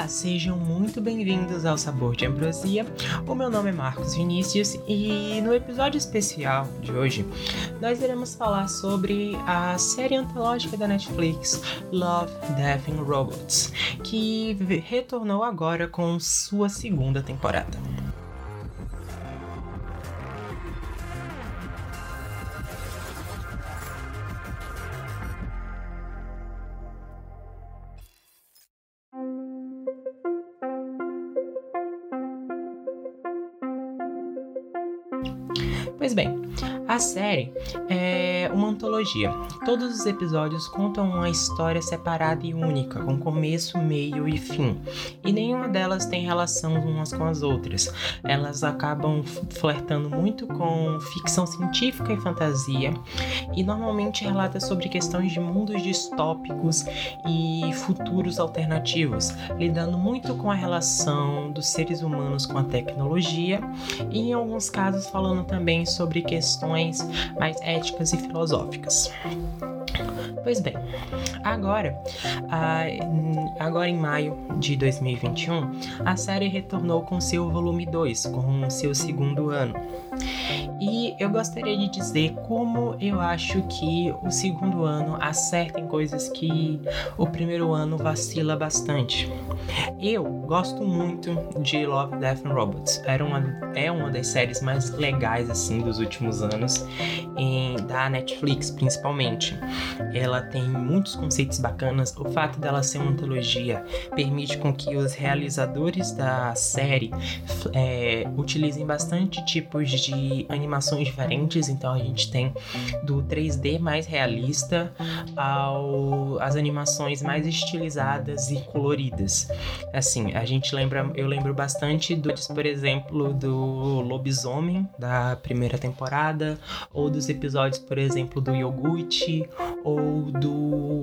Olá, sejam muito bem-vindos ao Sabor de Ambrosia. O meu nome é Marcos Vinícius e no episódio especial de hoje nós iremos falar sobre a série antológica da Netflix Love, Death and Robots, que retornou agora com sua segunda temporada. Pois bem, a série é uma antologia. Todos os episódios contam uma história separada e única, com começo, meio e fim. E nenhuma delas tem relação umas com as outras. Elas acabam flertando muito com ficção científica e fantasia, e normalmente relata sobre questões de mundos distópicos e futuros alternativos, lidando muito com a relação dos seres humanos com a tecnologia, e em alguns casos falando também sobre questões questões mais éticas e filosóficas. Pois bem, agora, agora em maio de 2021, a série retornou com seu volume 2, com seu segundo ano. E eu gostaria de dizer como eu acho que o segundo ano acerta em coisas que o primeiro ano vacila bastante. Eu gosto muito de Love, Death and Robots. Era uma, é uma das séries mais legais assim dos últimos anos, em, da Netflix principalmente. Ela tem muitos conceitos bacanas. O fato dela ser uma antologia permite com que os realizadores da série é, utilizem bastante tipos de animações diferentes. Então a gente tem do 3D mais realista ao as animações mais estilizadas e coloridas. Assim, a gente lembra, eu lembro bastante do, por exemplo, do Lobisomem da primeira temporada, ou dos episódios, por exemplo, do Yogurt, ou do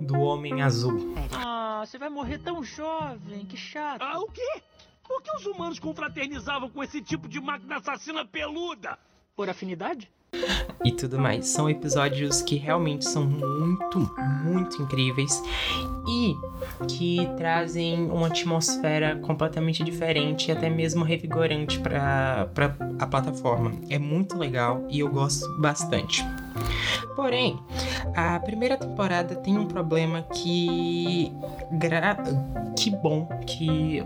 do Homem Azul. Ah, você vai morrer tão jovem, que chato. Ah, o quê? Por que os humanos confraternizavam com esse tipo de máquina assassina peluda? Por afinidade? e tudo mais. São episódios que realmente são muito, muito incríveis e que trazem uma atmosfera completamente diferente e até mesmo revigorante para a plataforma. É muito legal e eu gosto bastante. Porém, a primeira temporada tem um problema que. Gra... Que bom que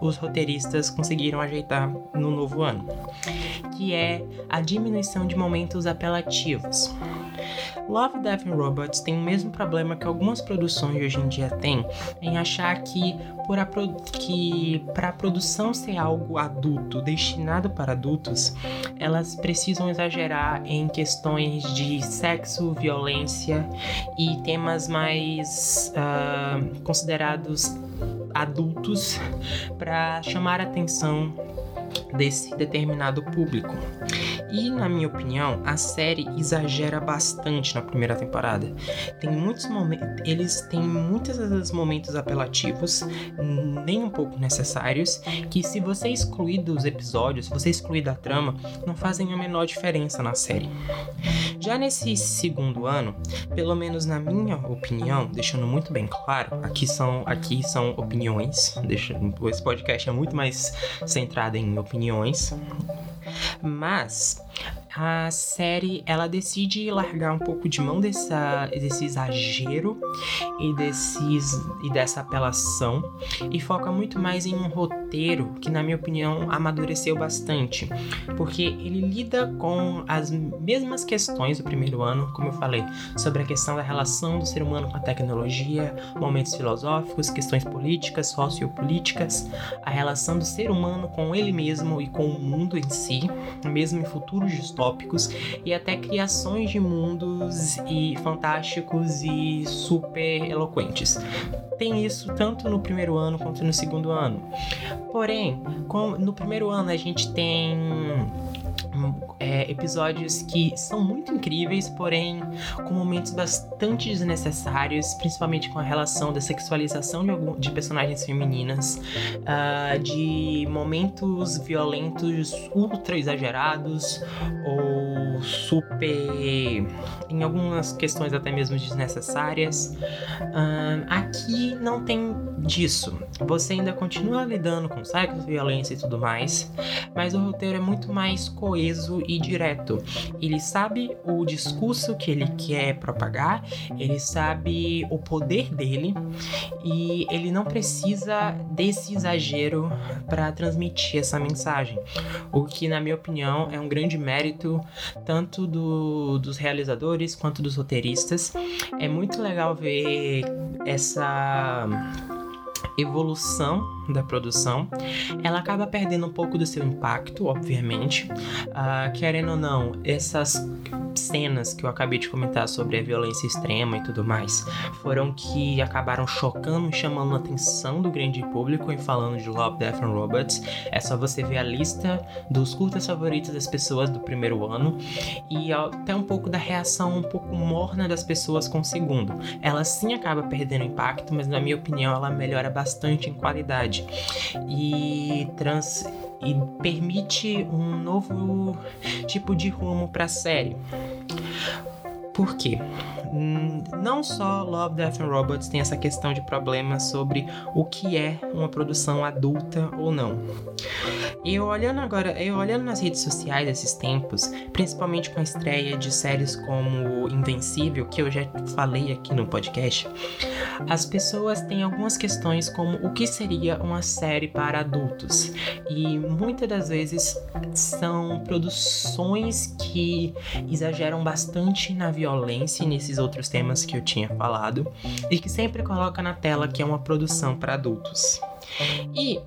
os roteiristas conseguiram ajeitar no novo ano, que é a diminuição de momentos apelativos. Love, Death and Robots tem o mesmo problema que algumas produções hoje em dia têm em achar que para a produção ser algo adulto, destinado para adultos, elas precisam exagerar em questões de sexo, violência e temas mais uh, considerados adultos para chamar a atenção desse determinado público. E na minha opinião, a série exagera bastante na primeira temporada. Tem muitos momentos, eles têm muitos momentos apelativos, nem um pouco necessários, que se você excluir dos episódios, se você excluir da trama, não fazem a menor diferença na série. Já nesse segundo ano, pelo menos na minha opinião, deixando muito bem claro, aqui são aqui são opiniões, deixa, esse podcast é muito mais centrado em opiniões. Mas a série ela decide largar um pouco de mão dessa, desse exagero e, desses, e dessa apelação e foca muito mais em um roteiro que, na minha opinião, amadureceu bastante, porque ele lida com as mesmas questões do primeiro ano, como eu falei, sobre a questão da relação do ser humano com a tecnologia, momentos filosóficos, questões políticas, sociopolíticas, a relação do ser humano com ele mesmo e com o mundo em si, mesmo em futuros distópicos distópicos e até criações de mundos e fantásticos e super eloquentes. Tem isso tanto no primeiro ano quanto no segundo ano. Porém, no primeiro ano a gente tem é, episódios que são muito incríveis, porém com momentos bastante desnecessários, principalmente com a relação da sexualização de, algum, de personagens femininas, uh, de momentos violentos ultra exagerados ou super. em algumas questões até mesmo desnecessárias. Uh, aqui não tem disso. Você ainda continua lidando com sexo, violência e tudo mais, mas o roteiro é muito mais coeso e direto. Ele sabe o discurso que ele quer propagar, ele sabe o poder dele e ele não precisa desse exagero para transmitir essa mensagem. O que, na minha opinião, é um grande mérito tanto do, dos realizadores quanto dos roteiristas. É muito legal ver essa evolução da produção, ela acaba perdendo um pouco do seu impacto, obviamente. Uh, querendo ou não, essas cenas que eu acabei de comentar sobre a violência extrema e tudo mais foram que acabaram chocando e chamando a atenção do grande público em falando de Love, Death and Robots. É só você ver a lista dos curtas favoritos das pessoas do primeiro ano e até um pouco da reação um pouco morna das pessoas com o segundo. Ela sim acaba perdendo impacto, mas na minha opinião ela melhora bastante em qualidade e trans e permite um novo tipo de rumo para a série. Por quê? Hum, não só Love, Death and Robots tem essa questão de problemas sobre o que é uma produção adulta ou não. Eu olhando agora, eu olhando nas redes sociais esses tempos, principalmente com a estreia de séries como Invencível, que eu já falei aqui no podcast, as pessoas têm algumas questões como o que seria uma série para adultos. E muitas das vezes são produções que exageram bastante na violência nesses outros temas que eu tinha falado e que sempre coloca na tela que é uma produção para adultos. E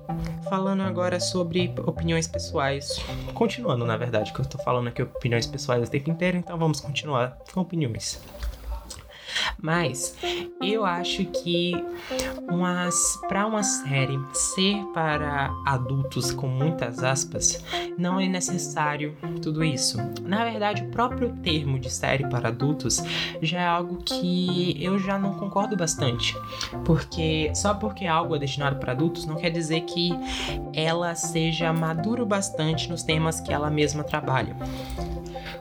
falando agora sobre opiniões pessoais, continuando na verdade, que eu tô falando aqui opiniões pessoais o tempo inteiro, então vamos continuar com opiniões. Mas eu acho que para uma série ser para adultos com muitas aspas, não é necessário tudo isso. Na verdade, o próprio termo de série para adultos já é algo que eu já não concordo bastante, porque só porque algo é destinado para adultos não quer dizer que ela seja maduro bastante nos temas que ela mesma trabalha.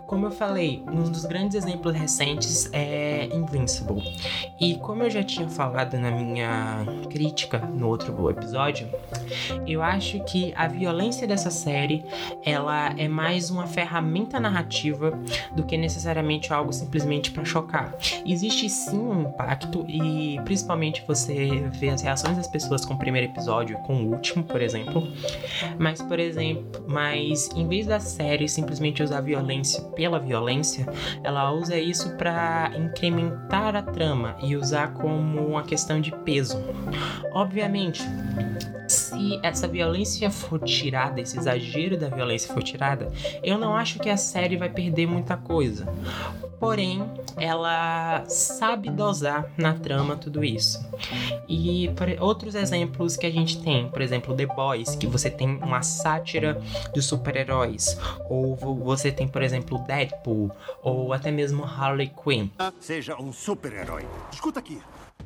Como eu falei, um dos grandes exemplos recentes é Invincible. E como eu já tinha falado na minha crítica no outro episódio, eu acho que a violência dessa série, ela é mais uma ferramenta narrativa do que necessariamente algo simplesmente para chocar. Existe sim um impacto e principalmente você vê as reações das pessoas com o primeiro episódio, com o último, por exemplo. Mas por exemplo, mas em vez da série simplesmente usar violência pela violência, ela usa isso para incrementar a trama e usar como uma questão de peso. Obviamente, se essa violência for tirada, esse exagero da violência for tirada, eu não acho que a série vai perder muita coisa porém ela sabe dosar na trama tudo isso. E outros exemplos que a gente tem, por exemplo, The Boys, que você tem uma sátira dos super-heróis, ou você tem, por exemplo, Deadpool, ou até mesmo Harley Quinn. Seja um super-herói. Escuta aqui.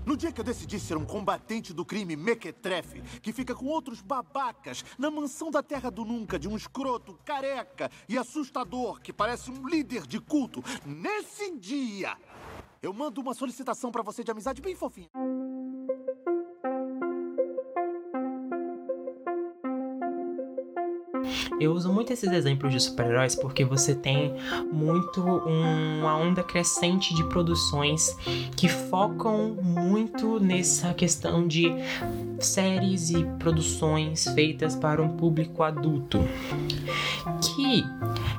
No dia que eu decidi ser um combatente do crime mequetrefe, que fica com outros babacas na mansão da Terra do Nunca de um escroto careca e assustador que parece um líder de culto, nesse dia eu mando uma solicitação para você de amizade bem fofinha. Eu uso muito esses exemplos de super-heróis porque você tem muito uma onda crescente de produções que focam muito nessa questão de séries e produções feitas para um público adulto. Que,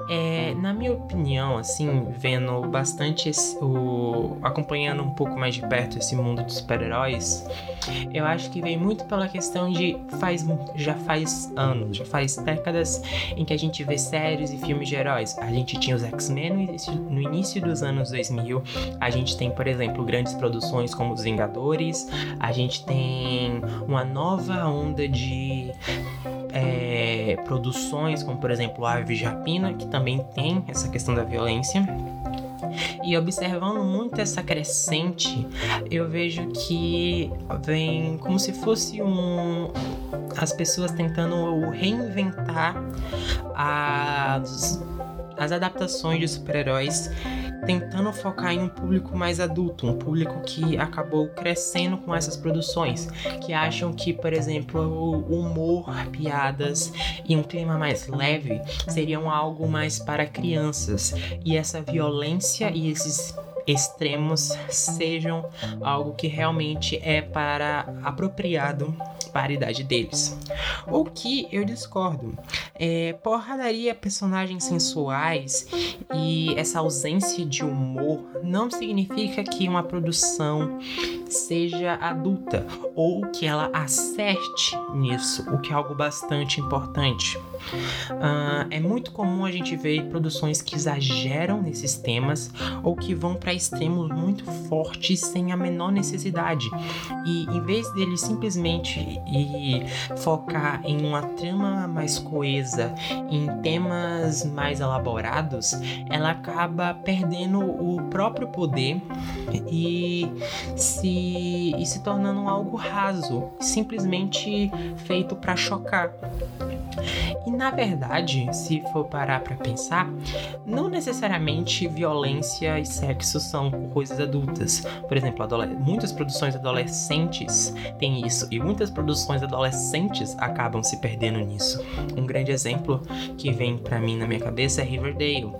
é, na minha opinião, assim, vendo bastante esse, o, acompanhando um pouco mais de perto esse mundo dos super-heróis, eu acho que vem muito pela questão de faz já faz anos, já faz décadas em que a gente vê séries e filmes de heróis. A gente tinha os X-Men no início, dos anos 2000, a gente tem, por exemplo, grandes produções como Os Vingadores, a gente tem uma nova onda de é, produções, como por exemplo Ave de Rapina, que também tem essa questão da violência. E observando muito essa crescente, eu vejo que vem como se fosse um as pessoas tentando reinventar as, as adaptações de super-heróis tentando focar em um público mais adulto, um público que acabou crescendo com essas produções, que acham que, por exemplo, humor, piadas e um clima mais leve seriam algo mais para crianças, e essa violência e esses extremos sejam algo que realmente é para apropriado para a idade deles. O que eu discordo. É, porradaria, personagens sensuais e essa ausência de humor não significa que uma produção seja adulta ou que ela acerte nisso, o que é algo bastante importante. Uh, é muito comum a gente ver produções que exageram nesses temas ou que vão para extremos muito fortes sem a menor necessidade. E em vez dele simplesmente ir focar em uma trama mais coesa, em temas mais elaborados, ela acaba perdendo o próprio poder e se, e se tornando algo raso, simplesmente feito para chocar. E na verdade, se for parar para pensar, não necessariamente violência e sexo são coisas adultas. Por exemplo, muitas produções adolescentes têm isso e muitas produções adolescentes acabam se perdendo nisso. Um grande exemplo que vem para mim na minha cabeça é Riverdale,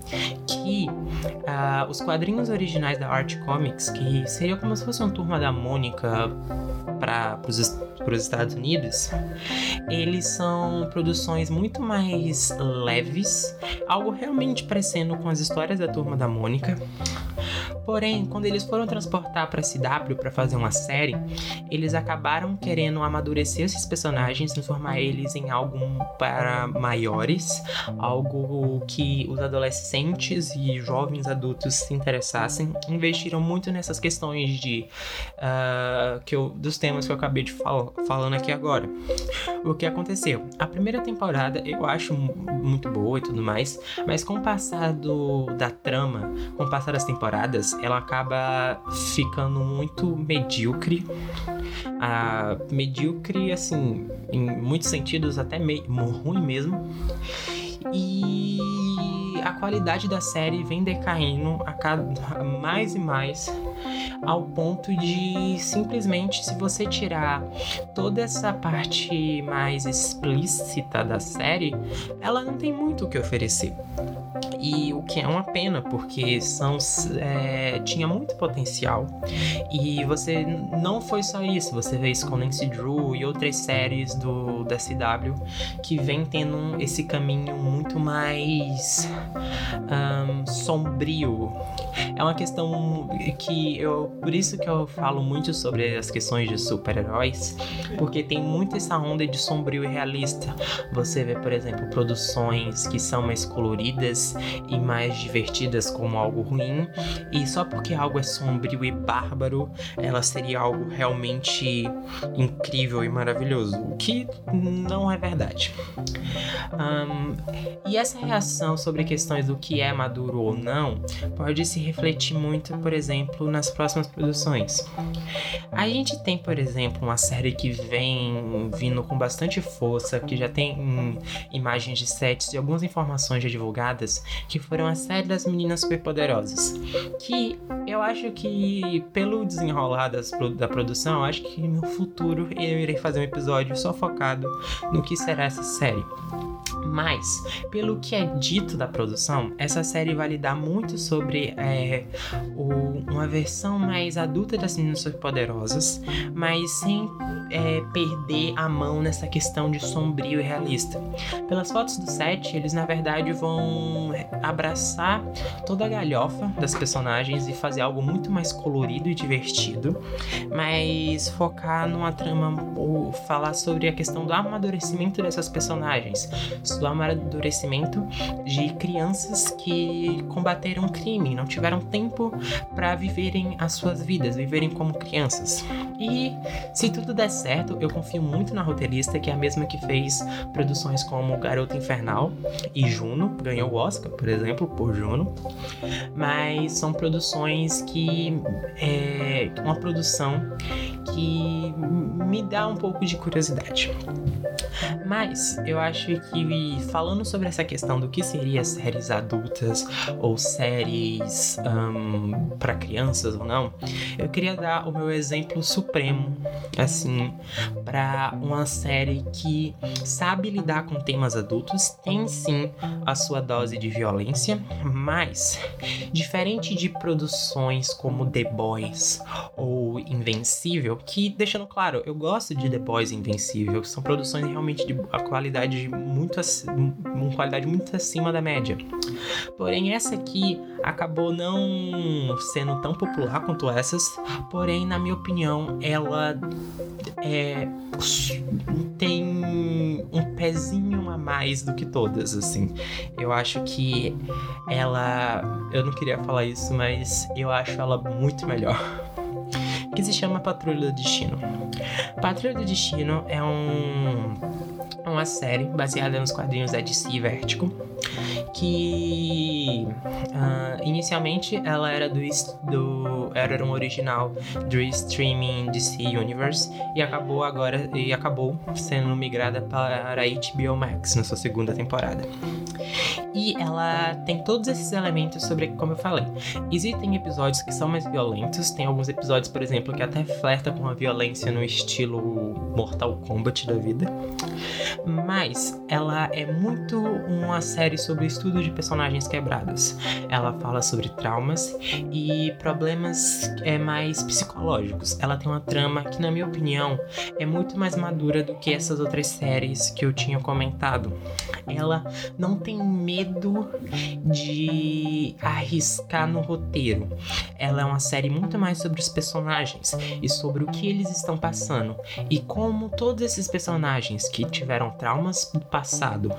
que uh, os quadrinhos originais da Art Comics, que seria como se fosse uma turma da Mônica para os Estados Unidos, eles são produções muito mais leves, algo realmente parecendo com as histórias da Turma da Mônica. Porém, quando eles foram transportar para CW para fazer uma série, eles acabaram querendo amadurecer esses personagens, transformar eles em algo para maiores, algo que os adolescentes e jovens adultos se interessassem. Investiram muito nessas questões de uh, que eu, dos temas que eu acabei de fal falando aqui agora. O que aconteceu? A primeira temporada eu acho muito boa e tudo mais, mas com o passar da trama, com o passar das temporadas, ela acaba ficando muito medíocre. Ah, medíocre, assim, em muitos sentidos, até meio ruim mesmo. E a qualidade da série vem decaindo a cada mais e mais ao ponto de simplesmente se você tirar toda essa parte mais explícita da série, ela não tem muito o que oferecer. E o que é uma pena, porque são, é, tinha muito potencial. E você não foi só isso, você vê isso com Nancy Drew e outras séries do da CW que vem tendo esse caminho muito mais um, sombrio. É uma questão que eu. Por isso que eu falo muito sobre as questões de super-heróis, porque tem muito essa onda de sombrio e realista. Você vê, por exemplo, produções que são mais coloridas e mais divertidas como algo ruim, e só porque algo é sombrio e bárbaro, ela seria algo realmente incrível e maravilhoso, o que não é verdade. Um, e essa reação sobre questões do que é maduro ou não pode se refletir muito, por exemplo, nas próximas produções. A gente tem, por exemplo, uma série que vem vindo com bastante força, que já tem hum, imagens de sets e algumas informações já divulgadas, que foram a série das Meninas Superpoderosas. Que eu acho que, pelo desenrolar das, da produção, acho que no futuro eu irei fazer um episódio só focado no que será essa série. Mas, pelo que é dito da produção, essa série vai lidar muito sobre é, o, uma versão mais adulta das Meninas Superpoderosas, mas sem é, perder a mão nessa questão de sombrio e realista. Pelas fotos do set, eles na verdade vão abraçar toda a galhofa das personagens e fazer algo muito mais colorido e divertido, mas focar numa trama ou falar sobre a questão do amadurecimento dessas personagens do amadurecimento de crianças que combateram crime, não tiveram tempo para viverem as suas vidas, viverem como crianças. E se tudo der certo, eu confio muito na roteirista, que é a mesma que fez produções como Garota Infernal e Juno, ganhou o Oscar, por exemplo, por Juno. Mas são produções que é uma produção que me dá um pouco de curiosidade. Mas eu acho que falando sobre essa questão do que seria séries adultas ou séries um, para crianças ou não, eu queria dar o meu exemplo supremo, assim, para uma série que sabe lidar com temas adultos, tem sim a sua dose de violência, mas diferente de produções como The Boys ou Invencível, que deixando claro, eu gosto de The Boys e Invencível, são produções realmente de a qualidade muito uma qualidade muito acima da média. Porém essa aqui acabou não sendo tão popular quanto essas, porém na minha opinião ela é, tem um pezinho a mais do que todas, assim. Eu acho que ela, eu não queria falar isso, mas eu acho ela muito melhor que se chama Patrulha do Destino. Patrulha do Destino é um uma série baseada nos quadrinhos da DC Vertigo, que uh, inicialmente ela era do, do era um original do streaming DC Universe e acabou agora e acabou sendo migrada para HBO Max na sua segunda temporada. E ela tem todos esses elementos sobre como eu falei. Existem episódios que são mais violentos, tem alguns episódios, por exemplo, que até flerta com a violência no estilo Mortal Kombat da vida mas ela é muito uma série sobre estudo de personagens quebrados. Ela fala sobre traumas e problemas é, mais psicológicos. Ela tem uma trama que, na minha opinião, é muito mais madura do que essas outras séries que eu tinha comentado. Ela não tem medo de arriscar no roteiro. Ela é uma série muito mais sobre os personagens e sobre o que eles estão passando e como todos esses personagens que tiveram traumas do passado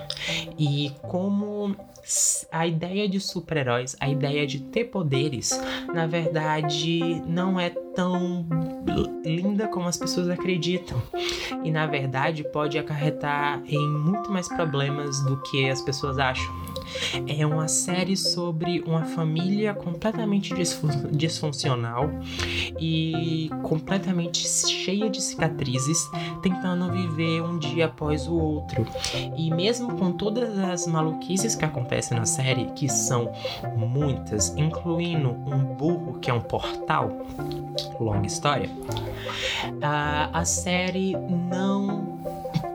e como a ideia de super-heróis, a ideia de ter poderes, na verdade não é tão linda como as pessoas acreditam. E na verdade pode acarretar em muito mais problemas do que as pessoas acham. É uma série sobre uma família completamente disfuncional e completamente cheia de cicatrizes, tentando viver um dia após o outro. E mesmo com todas as maluquices que acontecem na série, que são muitas, incluindo um burro que é um portal, longa história, a, a série não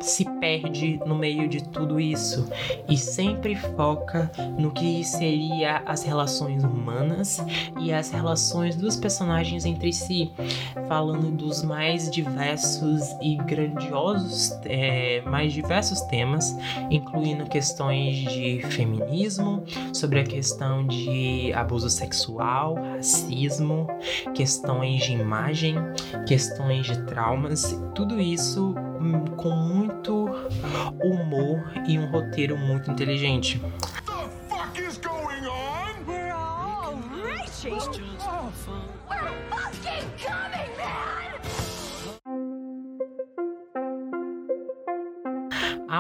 se perde no meio de tudo isso e sempre foca no que seria as relações humanas e as relações dos personagens entre si, falando dos mais diversos e grandiosos, é, mais diversos temas, incluindo questões de feminismo, sobre a questão de abuso sexual, racismo, questões de imagem, questões de traumas, tudo isso com muito humor e um roteiro muito inteligente.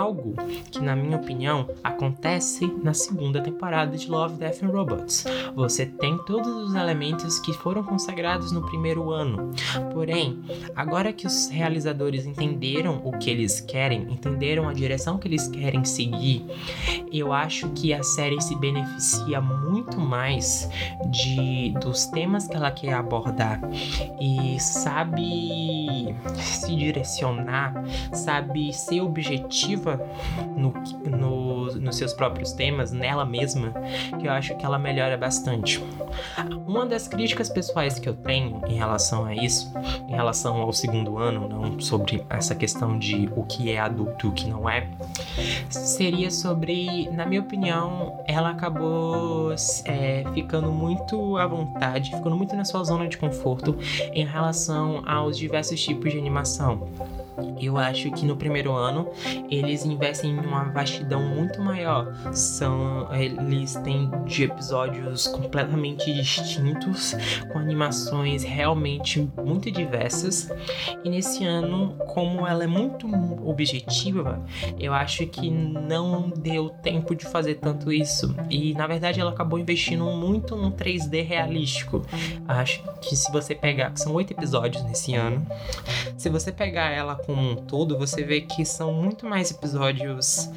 Algo que, na minha opinião, acontece na segunda temporada de Love, Death and Robots. Você tem todos os elementos que foram consagrados no primeiro ano. Porém, agora que os realizadores entenderam o que eles querem, entenderam a direção que eles querem seguir, eu acho que a série se beneficia muito mais de dos temas que ela quer abordar e sabe se direcionar, sabe ser objetiva no, no, nos seus próprios temas, nela mesma, que eu acho que ela melhora bastante. Uma das críticas pessoais que eu tenho em relação a isso, em relação ao segundo ano, não sobre essa questão de o que é adulto e o que não é, seria sobre, na minha opinião, ela acabou é, ficando muito à vontade, ficando muito na sua zona de conforto em relação aos diversos tipos de animação Eu acho que no primeiro ano eles investem em uma vastidão muito maior. São eles têm de episódios completamente distintos, com animações realmente muito diversas. E nesse ano, como ela é muito objetiva, eu acho que não deu tempo de fazer tanto isso. E na verdade ela acabou investindo muito no 3D realístico. Acho que se você pegar, são oito episódios nesse ano, se você pegar ela como um todo, você vê que são muito mais episódios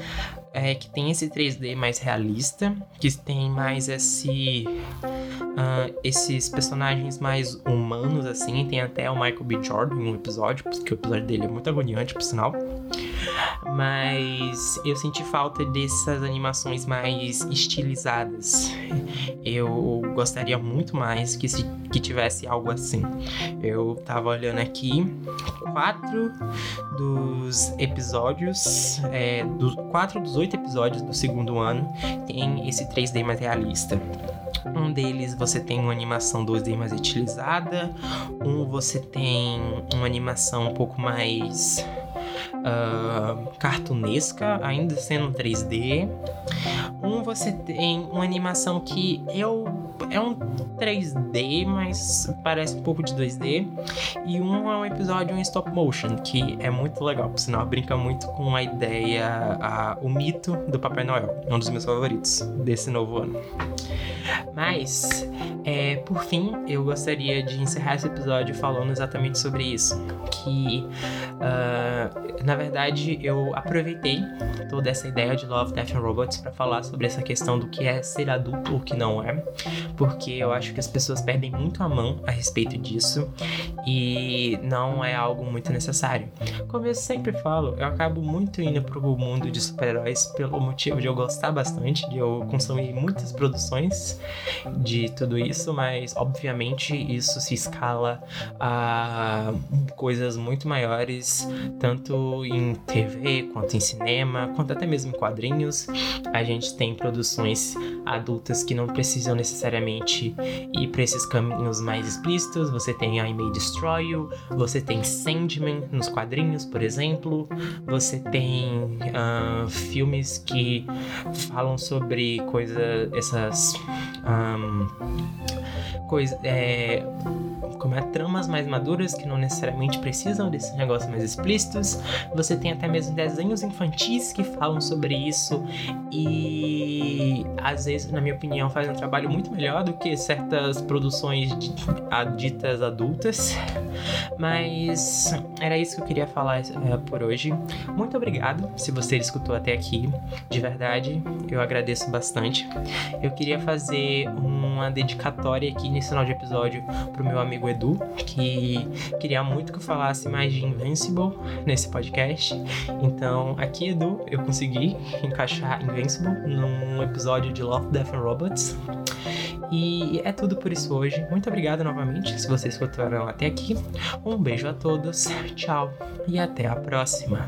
é, que tem esse 3D mais realista, que tem mais esse uh, esses personagens mais humanos assim, tem até o Michael B. Jordan em um episódio, porque o episódio dele é muito agoniante, por sinal. Mas eu senti falta dessas animações mais estilizadas. Eu gostaria muito mais que, se, que tivesse algo assim. Eu tava olhando aqui, quatro dos episódios, é, do, quatro dos oito episódios do segundo ano tem esse 3D mais realista. Um deles você tem uma animação 2D mais utilizada, um você tem uma animação um pouco mais uh, cartunesca, ainda sendo 3D. Um você tem uma animação que eu é um 3D, mas parece um pouco de 2D. E um é um episódio em stop motion, que é muito legal, por sinal brinca muito com a ideia, a, o mito do Papai Noel. É um dos meus favoritos desse novo ano. Mas, é, por fim, eu gostaria de encerrar esse episódio falando exatamente sobre isso. Que, uh, na verdade, eu aproveitei toda essa ideia de Love, Death and Robots para falar sobre essa questão do que é ser adulto ou que não é, porque eu acho que as pessoas perdem muito a mão a respeito disso e não é algo muito necessário. Como eu sempre falo, eu acabo muito indo pro mundo de super-heróis pelo motivo de eu gostar bastante, de eu consumir muitas produções de tudo isso, mas obviamente isso se escala a coisas muito maiores, tanto em TV quanto em cinema, quanto até mesmo em quadrinhos. A gente tem produções adultas que não precisam necessariamente ir para esses caminhos mais explícitos. Você tem I May Destroy You, você tem Sandman nos quadrinhos, por exemplo. Você tem uh, filmes que falam sobre coisas, essas um, coisa, é, como é tramas mais maduras que não necessariamente precisam desses negócios mais explícitos. Você tem até mesmo desenhos infantis que falam sobre isso e às vezes, na minha opinião, fazem um trabalho muito melhor do que certas produções ditas adultas. Mas era isso que eu queria falar é, por hoje. Muito obrigado se você escutou até aqui. De verdade, eu agradeço bastante. Eu queria fazer uma dedicatória aqui nesse final de episódio pro meu amigo Edu, que queria muito que eu falasse mais de Invincible nesse podcast. Então, aqui, Edu, eu consegui encaixar Invincible num episódio de Love, Death and Robots. E é tudo por isso hoje. Muito obrigado novamente se vocês escutaram até aqui. Um beijo a todos, tchau e até a próxima.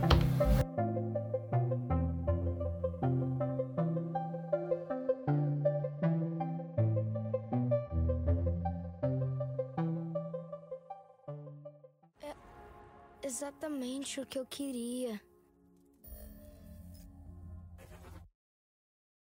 Exatamente o que eu queria.